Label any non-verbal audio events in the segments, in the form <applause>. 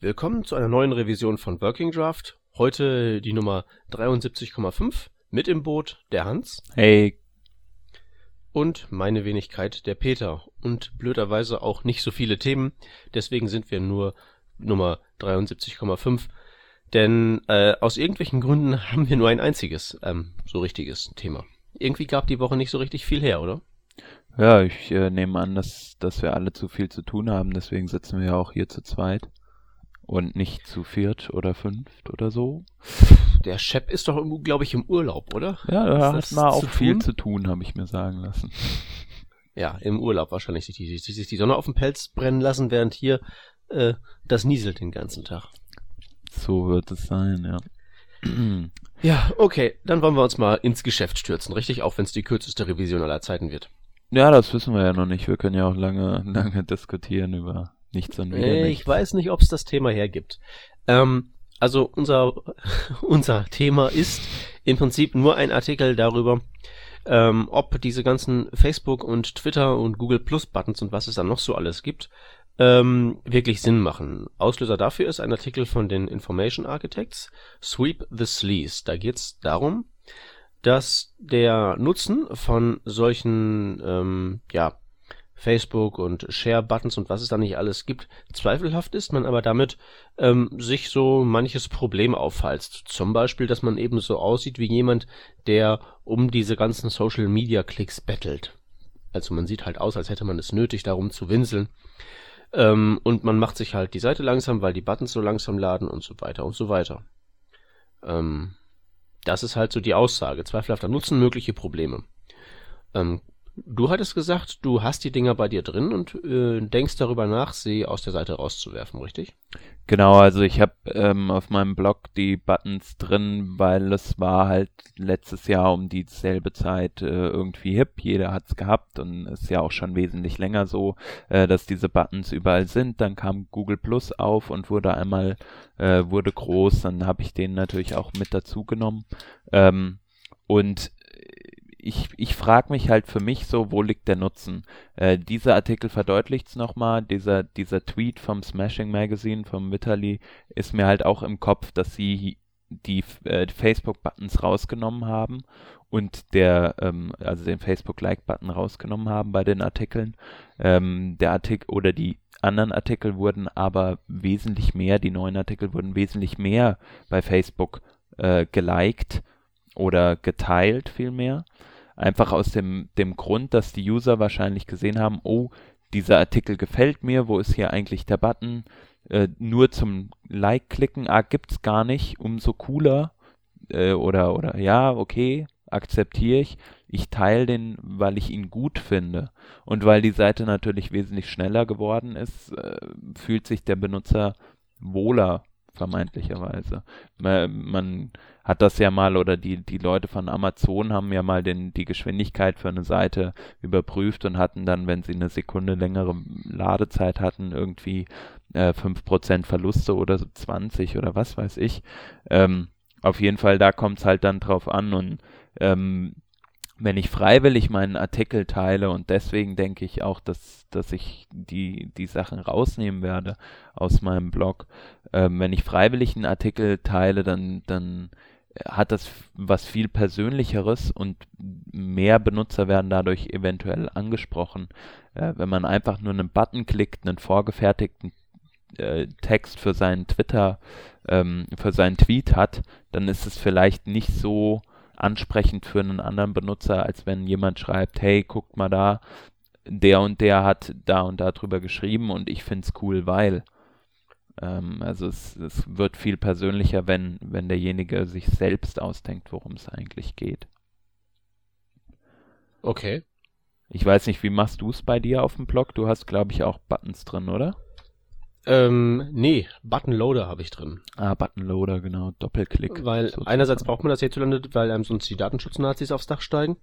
Willkommen zu einer neuen Revision von Working Draft. Heute die Nummer 73,5. Mit im Boot der Hans. Hey. Und meine Wenigkeit der Peter. Und blöderweise auch nicht so viele Themen. Deswegen sind wir nur Nummer 73,5. Denn äh, aus irgendwelchen Gründen haben wir nur ein einziges, ähm, so richtiges Thema. Irgendwie gab die Woche nicht so richtig viel her, oder? Ja, ich äh, nehme an, dass, dass wir alle zu viel zu tun haben, deswegen sitzen wir ja auch hier zu zweit. Und nicht zu viert oder fünft oder so. Der Shep ist doch, glaube ich, im Urlaub, oder? Ja, da hat man auch viel zu tun, habe ich mir sagen lassen. Ja, im Urlaub wahrscheinlich sich die, sich die Sonne auf dem Pelz brennen lassen, während hier äh, das nieselt den ganzen Tag. So wird es sein, ja. <clears throat> ja, okay, dann wollen wir uns mal ins Geschäft stürzen, richtig? Auch wenn es die kürzeste Revision aller Zeiten wird. Ja, das wissen wir ja noch nicht. Wir können ja auch lange, <laughs> lange diskutieren über nichts und wieder nichts. Ich weiß nicht, ob es das Thema hergibt. Ähm, also unser, <laughs> unser Thema ist im Prinzip nur ein Artikel darüber, ähm, ob diese ganzen Facebook und Twitter und Google Plus Buttons und was es dann noch so alles gibt, ähm, wirklich Sinn machen. Auslöser dafür ist ein Artikel von den Information Architects, Sweep the Sleaze. Da geht es darum, dass der Nutzen von solchen ähm, ja, Facebook und Share-Buttons und was es da nicht alles gibt, zweifelhaft ist, man aber damit ähm, sich so manches Problem aufhalst. Zum Beispiel, dass man eben so aussieht wie jemand, der um diese ganzen Social-Media-Klicks bettelt. Also man sieht halt aus, als hätte man es nötig, darum zu winseln. Ähm, und man macht sich halt die Seite langsam, weil die Buttons so langsam laden und so weiter und so weiter. Ähm, das ist halt so die Aussage. Zweifelhafter Nutzen, mögliche Probleme. Ähm, Du hattest gesagt, du hast die Dinger bei dir drin und äh, denkst darüber nach, sie aus der Seite rauszuwerfen, richtig? Genau, also ich habe ähm, auf meinem Blog die Buttons drin, weil es war halt letztes Jahr um dieselbe Zeit äh, irgendwie hip. Jeder hat's gehabt und ist ja auch schon wesentlich länger so, äh, dass diese Buttons überall sind. Dann kam Google Plus auf und wurde einmal äh, wurde groß. Dann habe ich den natürlich auch mit dazu genommen. Ähm, und ich, ich frage mich halt für mich so, wo liegt der Nutzen? Äh, dieser Artikel verdeutlicht es nochmal, dieser, dieser Tweet vom Smashing Magazine, vom Vitali, ist mir halt auch im Kopf, dass sie die äh, Facebook-Buttons rausgenommen haben und der, ähm, also den Facebook-Like-Button rausgenommen haben bei den Artikeln. Ähm, der Artikel oder die anderen Artikel wurden aber wesentlich mehr, die neuen Artikel wurden wesentlich mehr bei Facebook äh, geliked oder geteilt vielmehr. Einfach aus dem, dem Grund, dass die User wahrscheinlich gesehen haben, oh, dieser Artikel gefällt mir, wo ist hier eigentlich der Button? Äh, nur zum Like klicken, ah, gibt's gar nicht, umso cooler. Äh, oder, oder ja, okay, akzeptiere ich. Ich teile den, weil ich ihn gut finde. Und weil die Seite natürlich wesentlich schneller geworden ist, äh, fühlt sich der Benutzer wohler vermeintlicherweise. Man, hat das ja mal oder die, die Leute von Amazon haben ja mal den, die Geschwindigkeit für eine Seite überprüft und hatten dann, wenn sie eine Sekunde längere Ladezeit hatten, irgendwie äh, 5% Verluste oder so 20 oder was weiß ich. Ähm, auf jeden Fall, da kommt es halt dann drauf an und ähm, wenn ich freiwillig meinen Artikel teile und deswegen denke ich auch, dass, dass ich die, die Sachen rausnehmen werde aus meinem Blog. Ähm, wenn ich freiwillig einen Artikel teile, dann, dann hat das was viel Persönlicheres und mehr Benutzer werden dadurch eventuell angesprochen. Äh, wenn man einfach nur einen Button klickt, einen vorgefertigten äh, Text für seinen Twitter, ähm, für seinen Tweet hat, dann ist es vielleicht nicht so ansprechend für einen anderen Benutzer, als wenn jemand schreibt, hey, guckt mal da, der und der hat da und da drüber geschrieben und ich find's cool, weil. Ähm, also es, es wird viel persönlicher, wenn, wenn derjenige sich selbst ausdenkt, worum es eigentlich geht. Okay. Ich weiß nicht, wie machst du es bei dir auf dem Blog? Du hast, glaube ich, auch Buttons drin, oder? Ähm, nee, Buttonloader habe ich drin. Ah, Buttonloader, genau, Doppelklick. Weil sozusagen. einerseits braucht man das hierzulande, weil einem sonst die Datenschutznazis aufs Dach steigen.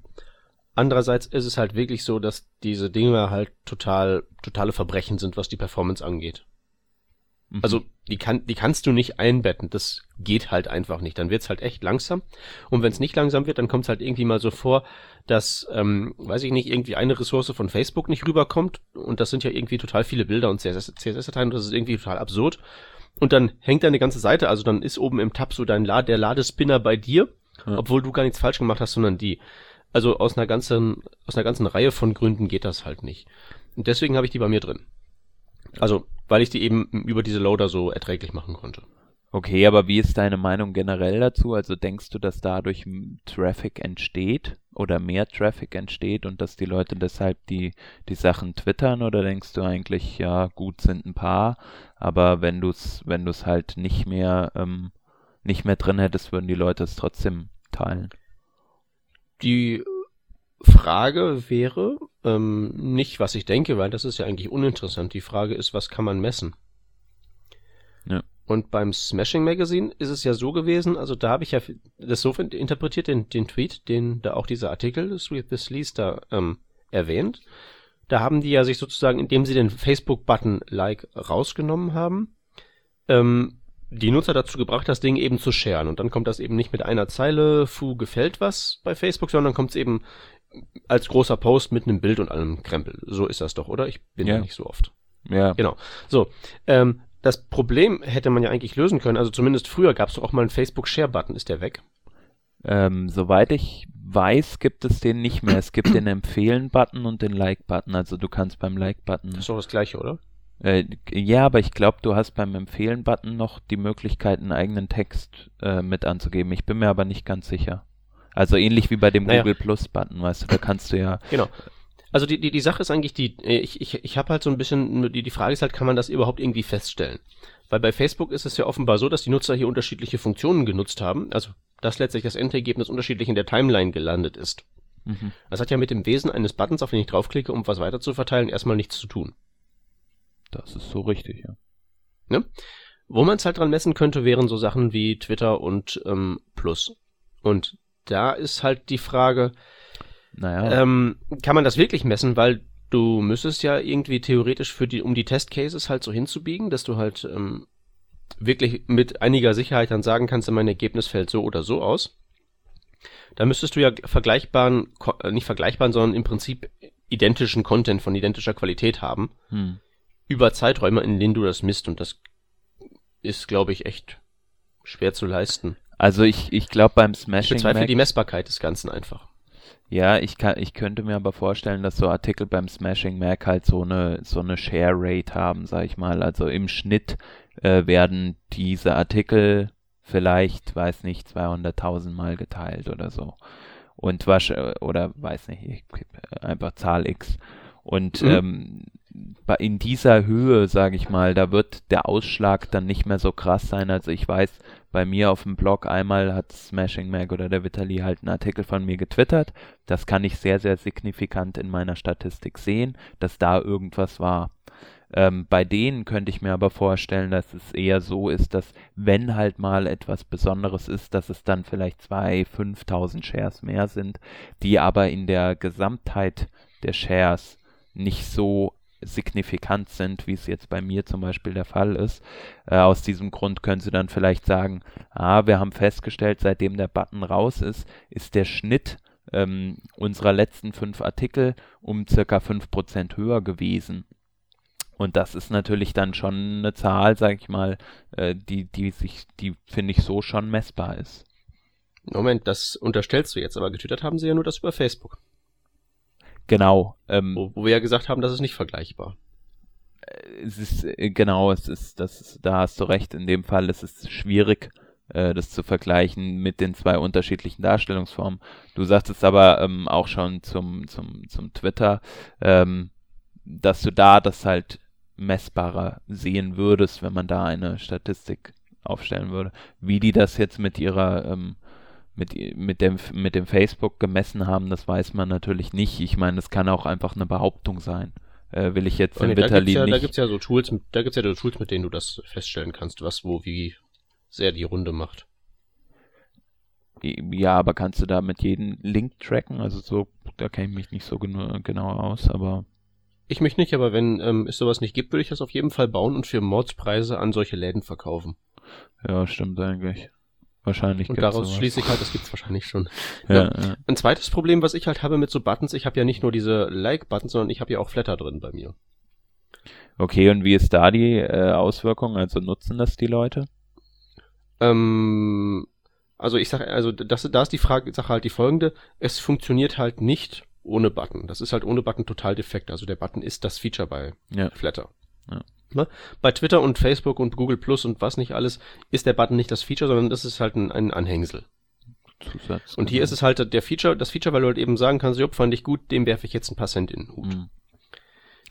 Andererseits ist es halt wirklich so, dass diese Dinge halt total, totale Verbrechen sind, was die Performance angeht. Mhm. Also die, kann, die kannst du nicht einbetten. Das geht halt einfach nicht. Dann wird's halt echt langsam. Und wenn es nicht langsam wird, dann kommt's halt irgendwie mal so vor, dass, ähm, weiß ich nicht, irgendwie eine Ressource von Facebook nicht rüberkommt. Und das sind ja irgendwie total viele Bilder und CSS-Dateien. CSS das ist irgendwie total absurd. und dann hängt deine ganze Seite, also dann ist oben im Tab so dein La der Ladespinner bei dir, ja. obwohl du gar nichts falsch gemacht hast, sondern die. Also aus einer ganzen, aus einer ganzen Reihe von Gründen geht das halt nicht. Und deswegen habe ich die bei mir drin. Also, weil ich die eben über diese Loader so erträglich machen konnte. Okay, aber wie ist deine Meinung generell dazu? Also denkst du, dass dadurch Traffic entsteht oder mehr Traffic entsteht und dass die Leute deshalb die, die Sachen twittern oder denkst du eigentlich, ja, gut sind ein paar, aber wenn du es wenn du's halt nicht mehr, ähm, nicht mehr drin hättest, würden die Leute es trotzdem teilen? Die Frage wäre ähm, nicht, was ich denke, weil das ist ja eigentlich uninteressant. Die Frage ist, was kann man messen? Ja. Und beim Smashing Magazine ist es ja so gewesen, also da habe ich ja das so interpretiert, den, den Tweet, den da auch dieser Artikel, Sweet the Sleaze, da ähm, erwähnt. Da haben die ja sich sozusagen, indem sie den Facebook-Button Like rausgenommen haben, ähm, die Nutzer dazu gebracht, das Ding eben zu sharen. Und dann kommt das eben nicht mit einer Zeile, fu gefällt was bei Facebook, sondern kommt es eben als großer Post mit einem Bild und allem Krempel. So ist das doch, oder? Ich bin ja nicht so oft. Ja. Genau. So. Ähm, das Problem hätte man ja eigentlich lösen können. Also zumindest früher gab es doch auch mal einen Facebook-Share-Button. Ist der weg? Ähm, soweit ich weiß, gibt es den nicht mehr. Es gibt den Empfehlen-Button und den Like-Button. Also du kannst beim Like-Button. Das ist doch das gleiche, oder? Äh, ja, aber ich glaube, du hast beim Empfehlen-Button noch die Möglichkeit, einen eigenen Text äh, mit anzugeben. Ich bin mir aber nicht ganz sicher. Also ähnlich wie bei dem naja. Google Plus-Button, weißt du, da kannst du ja. Genau. Also die, die, die Sache ist eigentlich die, ich, ich, ich habe halt so ein bisschen, die, die Frage ist halt, kann man das überhaupt irgendwie feststellen? Weil bei Facebook ist es ja offenbar so, dass die Nutzer hier unterschiedliche Funktionen genutzt haben, also dass letztlich das Endergebnis unterschiedlich in der Timeline gelandet ist. Mhm. Das hat ja mit dem Wesen eines Buttons, auf den ich draufklicke, um was weiter zu verteilen, erstmal nichts zu tun. Das ist so richtig, ja. Ne? Wo man es halt dran messen könnte, wären so Sachen wie Twitter und ähm, Plus. Und da ist halt die Frage, naja. Ähm, kann man das wirklich messen, weil du müsstest ja irgendwie theoretisch für die, um die Testcases halt so hinzubiegen, dass du halt ähm, wirklich mit einiger Sicherheit dann sagen kannst, mein Ergebnis fällt so oder so aus. Da müsstest du ja vergleichbaren, äh, nicht vergleichbaren, sondern im Prinzip identischen Content von identischer Qualität haben. Hm. Über Zeiträume, in denen du das misst. Und das ist, glaube ich, echt schwer zu leisten. Also ich, ich glaube beim Smashing. Ich bezweifle die Messbarkeit des Ganzen einfach. Ja, ich kann, ich könnte mir aber vorstellen, dass so Artikel beim Smashing Mac halt so eine, so eine Share Rate haben, sag ich mal. Also im Schnitt äh, werden diese Artikel vielleicht, weiß nicht, 200.000 Mal geteilt oder so. Und was, oder weiß nicht, einfach Zahl X. Und mhm. ähm, in dieser Höhe, sage ich mal, da wird der Ausschlag dann nicht mehr so krass sein. Also ich weiß, bei mir auf dem Blog einmal hat Smashing Mag oder der Vitali halt einen Artikel von mir getwittert. Das kann ich sehr, sehr signifikant in meiner Statistik sehen, dass da irgendwas war. Ähm, bei denen könnte ich mir aber vorstellen, dass es eher so ist, dass wenn halt mal etwas Besonderes ist, dass es dann vielleicht zwei, 5000 Shares mehr sind, die aber in der Gesamtheit der Shares nicht so signifikant sind, wie es jetzt bei mir zum Beispiel der Fall ist. Äh, aus diesem Grund können Sie dann vielleicht sagen, ah, wir haben festgestellt, seitdem der Button raus ist, ist der Schnitt ähm, unserer letzten fünf Artikel um circa fünf Prozent höher gewesen. Und das ist natürlich dann schon eine Zahl, sag ich mal, äh, die, die sich, die finde ich so schon messbar ist. Moment, das unterstellst du jetzt, aber getwittert haben sie ja nur das über Facebook. Genau. Ähm, wo, wo wir ja gesagt haben, das ist nicht vergleichbar. Äh, es ist, äh, genau, es ist, das ist, da hast du recht, in dem Fall ist es schwierig, äh, das zu vergleichen mit den zwei unterschiedlichen Darstellungsformen. Du sagtest aber ähm, auch schon zum, zum, zum Twitter, ähm, dass du da das halt messbarer sehen würdest, wenn man da eine Statistik aufstellen würde. Wie die das jetzt mit ihrer ähm, mit, mit, dem, mit dem Facebook gemessen haben, das weiß man natürlich nicht. Ich meine, es kann auch einfach eine Behauptung sein. Äh, will ich jetzt nee, da gibt's ja, nicht. Da gibt's ja so Tools, da gibt's ja so Tools, mit denen du das feststellen kannst, was, wo, wie sehr die Runde macht. Ja, aber kannst du da mit jedem Link tracken? Also so, da kenne ich mich nicht so genau, genau aus, aber. Ich mich nicht, aber wenn ähm, es sowas nicht gibt, würde ich das auf jeden Fall bauen und für Mordspreise an solche Läden verkaufen. Ja, stimmt eigentlich. Wahrscheinlich. Und daraus sowas. schließe ich halt, das gibt's wahrscheinlich schon. <laughs> Ja, ja. ja, Ein zweites Problem, was ich halt habe mit so Buttons, ich habe ja nicht nur diese Like-Buttons, sondern ich habe ja auch Flatter drin bei mir. Okay, und wie ist da die äh, Auswirkung? Also nutzen das die Leute? Ähm, also ich sage, also das, da ist die Frage, Sache halt die folgende. Es funktioniert halt nicht ohne Button. Das ist halt ohne Button total defekt. Also der Button ist das Feature bei Ja. Flatter. Ja. Ne? Bei Twitter und Facebook und Google Plus und was nicht alles ist der Button nicht das Feature, sondern das ist halt ein, ein Anhängsel. Zusatz. Und hier ist es halt der Feature, das Feature, weil du halt eben sagen kannst, Jupp, fand ich gut, dem werfe ich jetzt ein paar Cent in den Hut. Mhm.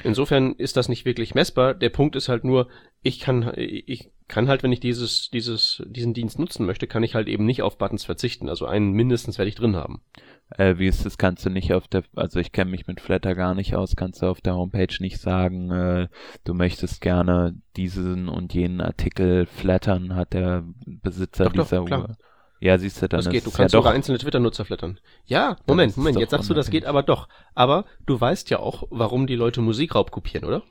Insofern ist das nicht wirklich messbar. Der Punkt ist halt nur, ich kann, ich kann halt, wenn ich dieses, dieses, diesen Dienst nutzen möchte, kann ich halt eben nicht auf Buttons verzichten. Also einen mindestens werde ich drin haben. Äh, wie ist das? Kannst du nicht auf der, also ich kenne mich mit Flatter gar nicht aus, kannst du auf der Homepage nicht sagen, äh, du möchtest gerne diesen und jenen Artikel flattern, hat der Besitzer Doch, doch, dieser klar. Ja, siehst du, dann Das geht. Du kannst ja sogar doch. einzelne Twitter-Nutzer flattern. Ja, Moment, Moment. Jetzt sagst du, das geht aber doch. Aber du weißt ja auch, warum die Leute Musikraub kopieren, oder?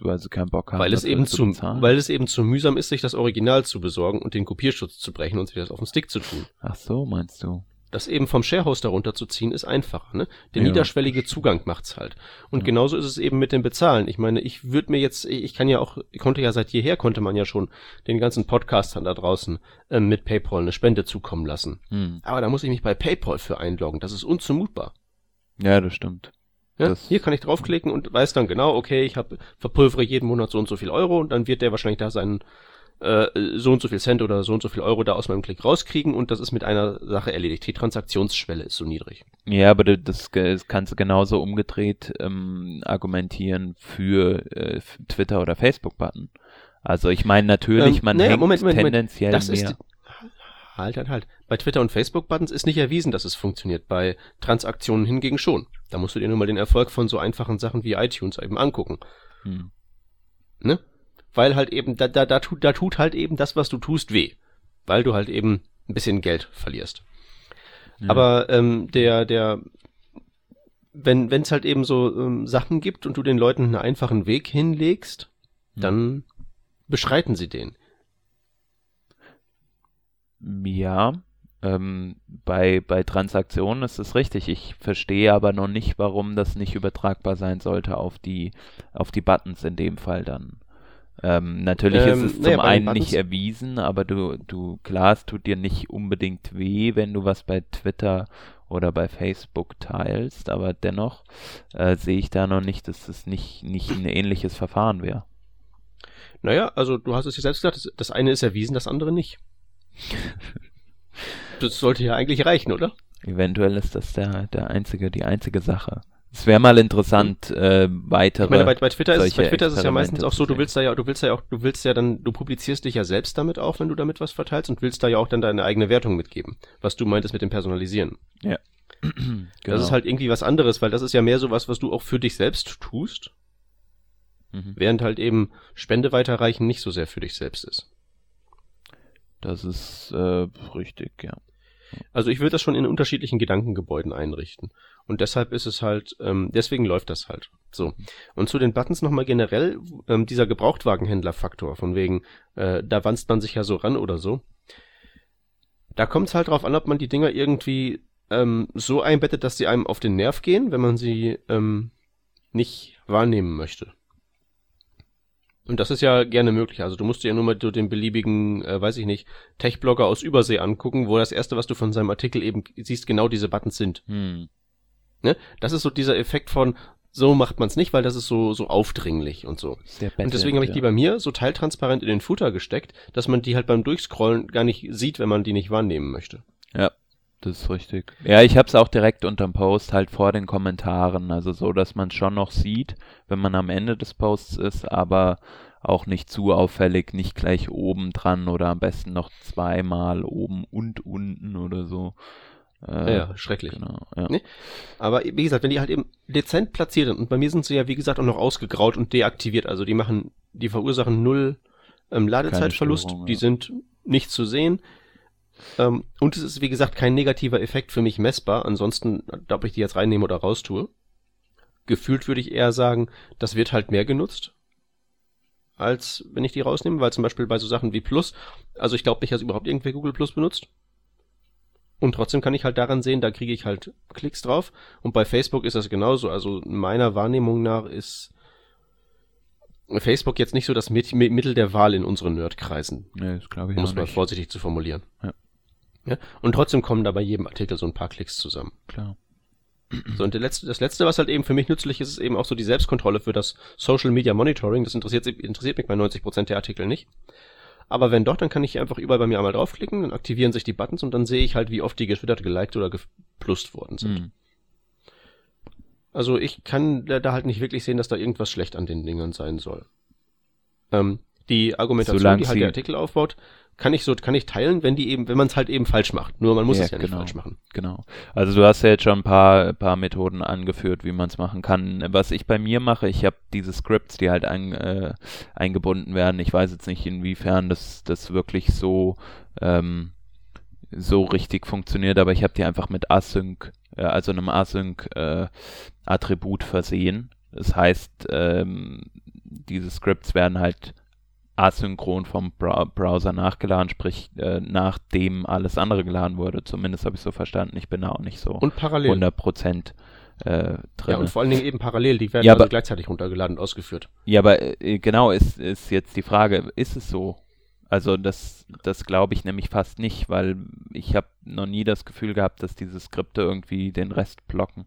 weil sie keinen Bock haben. Weil es eben zu zu, bezahlen. weil es eben zu mühsam ist, sich das Original zu besorgen und den Kopierschutz zu brechen und sich das auf den Stick zu tun. Ach so, meinst du? Das eben vom Sharehoster runterzuziehen ist einfacher, ne? Der Ja. niederschwellige Zugang macht's halt. Und Ja. genauso ist es eben mit dem Bezahlen. Ich meine, ich würde mir jetzt, ich kann ja auch, ich konnte ja seit jeher, konnte man ja schon den ganzen Podcastern da draußen ähm, mit PayPal eine Spende zukommen lassen. Hm. Aber da muss ich mich bei PayPal für einloggen. Das ist unzumutbar. Ja, das stimmt. Ja? Das- Hier kann ich draufklicken und weiß dann genau, okay, ich habe verpulvere jeden Monat so und so viel Euro und dann wird der wahrscheinlich da seinen äh, so und so viel Cent oder so und so viel Euro da aus meinem Klick rauskriegen und das ist mit einer Sache erledigt. Die Transaktionsschwelle ist so niedrig. Ja, aber du- das, das kannst du genauso umgedreht ähm, argumentieren für äh, Twitter oder Facebook-Button. Also ich meine natürlich, Ähm, man naja, hängt Moment, Moment, Moment. tendenziell Das mehr. ist halt, halt, halt. Bei Twitter und Facebook-Buttons ist nicht erwiesen, dass es funktioniert. Bei Transaktionen hingegen schon. Da musst du dir nur mal den Erfolg von so einfachen Sachen wie iTunes eben angucken. hm. ne? Weil halt eben, da, da, da, tut, da tut halt eben das, was du tust, weh. Weil du halt eben ein bisschen Geld verlierst. Ja. Aber ähm, der, der, wenn es halt eben so ähm, Sachen gibt und du den Leuten einen einfachen Weg hinlegst, Hm. dann beschreiten sie den. Ja, ähm, bei, bei Transaktionen ist es richtig. Ich verstehe aber noch nicht, warum das nicht übertragbar sein sollte auf die, auf die Buttons in dem Fall dann. Ähm, natürlich Ähm, ist es naja, zum einen nicht erwiesen, aber du, du, klar, es tut dir nicht unbedingt weh, wenn du was bei Twitter oder bei Facebook teilst, aber dennoch äh, sehe ich da noch nicht, dass es nicht, nicht ein ähnliches Verfahren wäre. Naja, also du hast es ja selbst gesagt, das, das eine ist erwiesen, das andere nicht. <laughs> Das sollte ja eigentlich reichen, oder? Eventuell ist das der, der einzige, die einzige Sache. Es wäre mal interessant, äh, weitere. Ich meine, bei, bei Twitter ist es, bei Twitter ist es ja meistens auch so, du willst da ja, du willst ja auch, du willst ja dann, du publizierst dich ja selbst damit auch, wenn du damit was verteilst und willst da ja auch dann deine eigene Wertung mitgeben, was du meintest mit dem Personalisieren. <clears throat> genau. Das ist halt irgendwie was anderes, weil das ist ja mehr so was, was du auch für dich selbst tust, Mhm. während halt eben Spende weiterreichen nicht so sehr für dich selbst ist. Das ist äh, richtig, ja. Also ich würde das schon in unterschiedlichen Gedankengebäuden einrichten. Und deshalb ist es halt, ähm, deswegen läuft das halt. So. Und zu den Buttons nochmal generell, ähm, dieser Gebrauchtwagenhändler-Faktor, von wegen, äh, da wanzt man sich ja so ran oder so. Da kommt es halt drauf an, ob man die Dinger irgendwie ähm, so einbettet, dass sie einem auf den Nerv gehen, wenn man sie ähm, nicht wahrnehmen möchte. Und das ist ja gerne möglich. Also du musst dir ja nur mal den beliebigen, äh, weiß ich nicht, Tech-Blogger aus Übersee angucken, wo das erste, was du von seinem Artikel eben siehst, genau diese Buttons sind. Hm. Ne? Das ist so dieser Effekt von, so macht man es nicht, weil das ist so, so aufdringlich und so. Sehr Und deswegen habe ich die bei mir so teiltransparent in den Footer gesteckt, dass man die halt beim Durchscrollen gar nicht sieht, wenn man die nicht wahrnehmen möchte. Ja, das ist richtig. Ja, ich habe es auch direkt unterm Post, halt vor den Kommentaren, also so, dass man schon noch sieht, wenn man am Ende des Posts ist, aber auch nicht zu auffällig, nicht gleich oben dran oder am besten noch zweimal oben und unten oder so. Äh, Ja, schrecklich. Genau, ja. Nee. Aber wie gesagt, wenn die halt eben dezent platziert sind, und bei mir sind sie ja, wie gesagt, auch noch ausgegraut und deaktiviert, also die machen, die verursachen null ähm, Ladezeitverlust, Störung, die ja. sind nicht zu sehen. Ähm, und es ist, wie gesagt, kein negativer Effekt für mich messbar, ansonsten, ob ich die jetzt reinnehme oder raustue. Gefühlt würde ich eher sagen, das wird halt mehr genutzt, als wenn ich die rausnehme, weil zum Beispiel bei so Sachen wie Plus, also ich glaube nicht, dass überhaupt irgendwer Google Plus benutzt. Und trotzdem kann ich halt daran sehen, da kriege ich halt Klicks drauf. Und bei Facebook ist das genauso. Also meiner Wahrnehmung nach ist Facebook jetzt nicht so das Mittel der Wahl in unseren Nerdkreisen. Nee, das glaube ich Um es mal vorsichtig zu formulieren. Ja. Ja? Und trotzdem kommen da bei jedem Artikel so ein paar Klicks zusammen. Klar. So, und letzte, das letzte, was halt eben für mich nützlich ist, ist eben auch so die Selbstkontrolle für das Social Media Monitoring. Das interessiert, interessiert mich bei 90% der Artikel nicht. Aber wenn doch, dann kann ich einfach überall bei mir einmal draufklicken, dann aktivieren sich die Buttons und dann sehe ich halt, wie oft die getwittert, geliked oder geplust worden sind. Hm. Also ich kann da, da halt nicht wirklich sehen, dass da irgendwas schlecht an den Dingern sein soll. Ähm, die Argumentation, Solange die halt der Artikel aufbaut, kann ich so, kann ich teilen, wenn die eben, wenn man es halt eben falsch macht. Nur man muss Ja, es ja nicht genau. falsch machen. Genau. Also du hast ja jetzt schon ein paar, paar Methoden angeführt, wie man es machen kann. Was ich bei mir mache, ich habe diese Scripts, die halt ein, äh, eingebunden werden. Ich weiß jetzt nicht, inwiefern das, das wirklich so, ähm, so richtig funktioniert, aber ich habe die einfach mit Async, äh, also einem Async-Attribut versehen. Das heißt, ähm, diese Scripts werden halt asynchron vom Browser nachgeladen, sprich äh, nachdem alles andere geladen wurde. Zumindest habe ich so verstanden. Ich bin da auch nicht so Und parallel. 100 Prozent äh, drin. Ja, und vor allen Dingen eben parallel, die werden Ja, also aber- gleichzeitig runtergeladen und ausgeführt. Ja, aber äh, genau ist, ist jetzt die Frage, ist es so? Also das, das glaube ich nämlich fast nicht, weil ich habe noch nie das Gefühl gehabt, dass diese Skripte irgendwie den Rest blocken.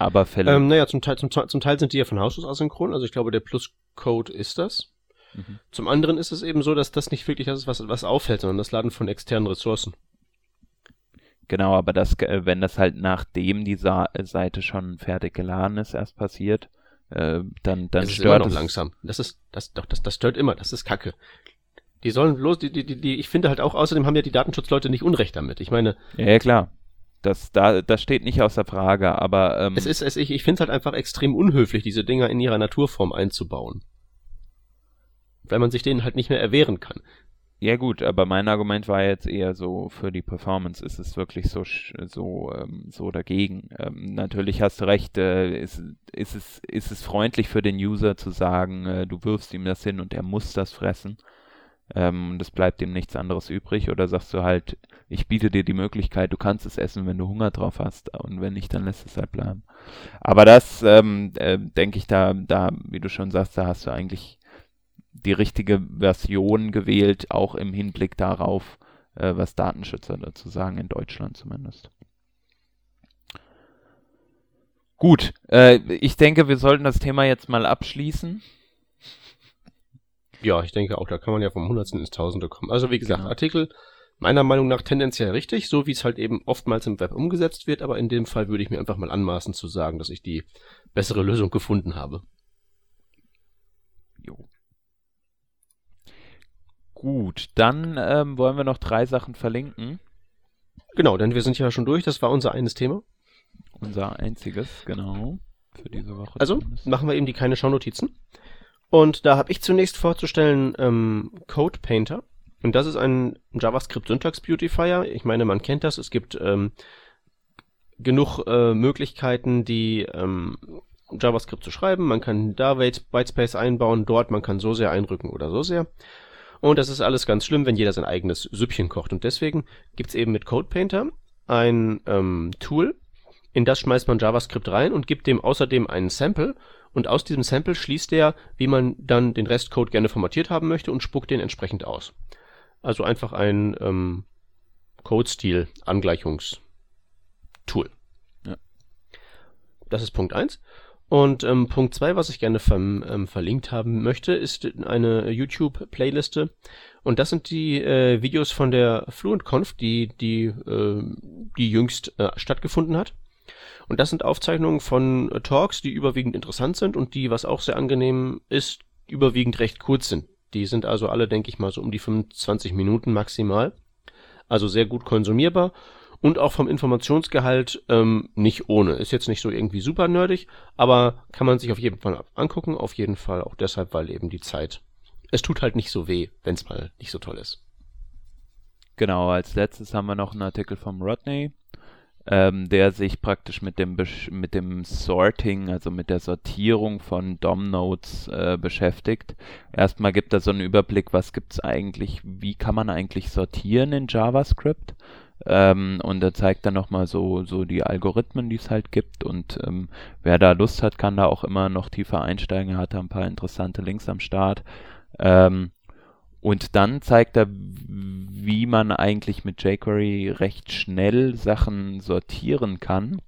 Aber vielleicht. Ähm, naja, zum Teil, zum, zum Teil sind die ja von Haus aus asynchron, also ich glaube, der Plus-Code ist das. Mhm. Zum anderen ist es eben so, dass das nicht wirklich das ist, was, was auffällt, sondern das Laden von externen Ressourcen. Genau, aber das, äh, wenn das halt nachdem die Sa Seite schon fertig geladen ist, erst passiert, äh, dann, dann das ist immer stört noch es. langsam. Das ist, das, doch, das, das stört immer, das ist Kacke. Die sollen bloß, die, die, die, ich finde halt auch, außerdem haben ja die Datenschutzleute nicht Unrecht damit. Ich meine, Ja, ja, klar. Das, da, das steht nicht außer Frage, aber ähm, es ist, es, ich, ich finde es halt einfach extrem unhöflich, diese Dinger in ihrer Naturform einzubauen. Weil man sich denen halt nicht mehr erwehren kann. Ja gut, aber mein Argument war jetzt eher so, für die Performance ist es wirklich so so ähm, so dagegen. Ähm, natürlich hast du recht, äh, ist, ist, es, ist es freundlich für den User zu sagen, äh, du wirfst ihm das hin und er muss das fressen. Ähm, und es bleibt ihm nichts anderes übrig. Oder sagst du halt, ich biete dir die Möglichkeit, du kannst es essen, wenn du Hunger drauf hast. Und wenn nicht, dann lässt es halt bleiben. Aber das, ähm, äh, denke ich, da, da, wie du schon sagst, da hast du eigentlich die richtige Version gewählt, auch im Hinblick darauf, äh, was Datenschützer dazu sagen, in Deutschland zumindest. Gut, äh, ich denke, wir sollten das Thema jetzt mal abschließen. Ja, ich denke auch, da kann man ja vom Hundertsten ins Tausende kommen. Also wie gesagt, Genau. Artikel meiner Meinung nach tendenziell richtig, so wie es halt eben oftmals im Web umgesetzt wird, aber in dem Fall würde ich mir einfach mal anmaßen zu sagen, dass ich die bessere Lösung gefunden habe. Jo. Gut, dann ähm, wollen wir noch drei Sachen verlinken. Genau, denn wir sind ja schon durch, das war unser eines Thema. Unser einziges, genau, für diese Woche. Also zumindest. machen wir eben die keine Schaunotizen. Und da habe ich zunächst vorzustellen ähm, Code Painter. Und das ist ein JavaScript Syntax Beautifier. Ich meine, man kennt das. Es gibt ähm, genug äh, Möglichkeiten, die ähm, JavaScript zu schreiben. Man kann da White- Whitespace einbauen, dort man kann so sehr einrücken oder so sehr. Und das ist alles ganz schlimm, wenn jeder sein eigenes Süppchen kocht. Und deswegen gibt's eben mit Code Painter ein ähm, Tool, in das schmeißt man JavaScript rein und gibt dem außerdem einen Sample. Und aus diesem Sample schließt er, wie man dann den Restcode gerne formatiert haben möchte und spuckt den entsprechend aus. Also einfach ein ähm, Code-Stil-Angleichungstool. Ja. Das ist Punkt eins. Und ähm, Punkt zwei, was ich gerne verm, ähm, verlinkt haben möchte, ist eine YouTube-Playliste. Und das sind die äh, Videos von der FluentConf, die, die, äh, die jüngst äh, stattgefunden hat. Und das sind Aufzeichnungen von Talks, die überwiegend interessant sind und die, was auch sehr angenehm ist, überwiegend recht kurz sind. Die sind also alle, denke ich mal, so um die 25 Minuten maximal. Also sehr gut konsumierbar und auch vom Informationsgehalt ähm, nicht ohne. Ist jetzt nicht so irgendwie super nerdig, aber kann man sich auf jeden Fall angucken. Auf jeden Fall auch deshalb, weil eben die Zeit. Es tut halt nicht so weh, wenn es mal nicht so toll ist. Genau, als letztes haben wir noch einen Artikel vom Rodney. Ähm, der sich praktisch mit dem, mit dem Sorting, also mit der Sortierung von DOM-Nodes äh, beschäftigt. Erstmal gibt er so einen Überblick, was gibt es eigentlich, wie kann man eigentlich sortieren in JavaScript. Ähm, und er zeigt dann nochmal so, so die Algorithmen, die es halt gibt. Und ähm, wer da Lust hat, kann da auch immer noch tiefer einsteigen. Er hat da ein paar interessante Links am Start. Ähm, und dann zeigt er, wie man eigentlich mit jQuery recht schnell Sachen sortieren kann.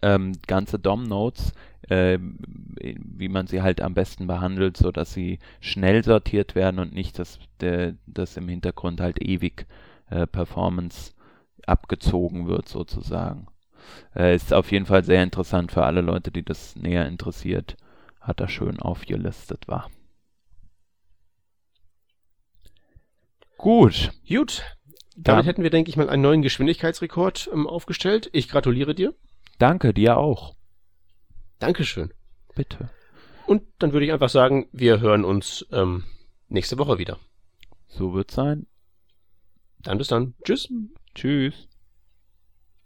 Ähm, ganze DOM-Nodes, äh, wie man sie halt am besten behandelt, so dass sie schnell sortiert werden und nicht, dass, der, dass im Hintergrund halt ewig äh, Performance abgezogen wird sozusagen. Äh, ist auf jeden Fall sehr interessant für alle Leute, die das näher interessiert. Hat er schön aufgelistet, war. Gut. Gut. Damit ja. hätten wir, denke ich mal, einen neuen Geschwindigkeitsrekord ähm, aufgestellt. Ich gratuliere dir. Danke, dir auch. Dankeschön. Bitte. Und dann würde ich einfach sagen, wir hören uns ähm, nächste Woche wieder. So wird sein. Dann bis dann. Tschüss. Tschüss.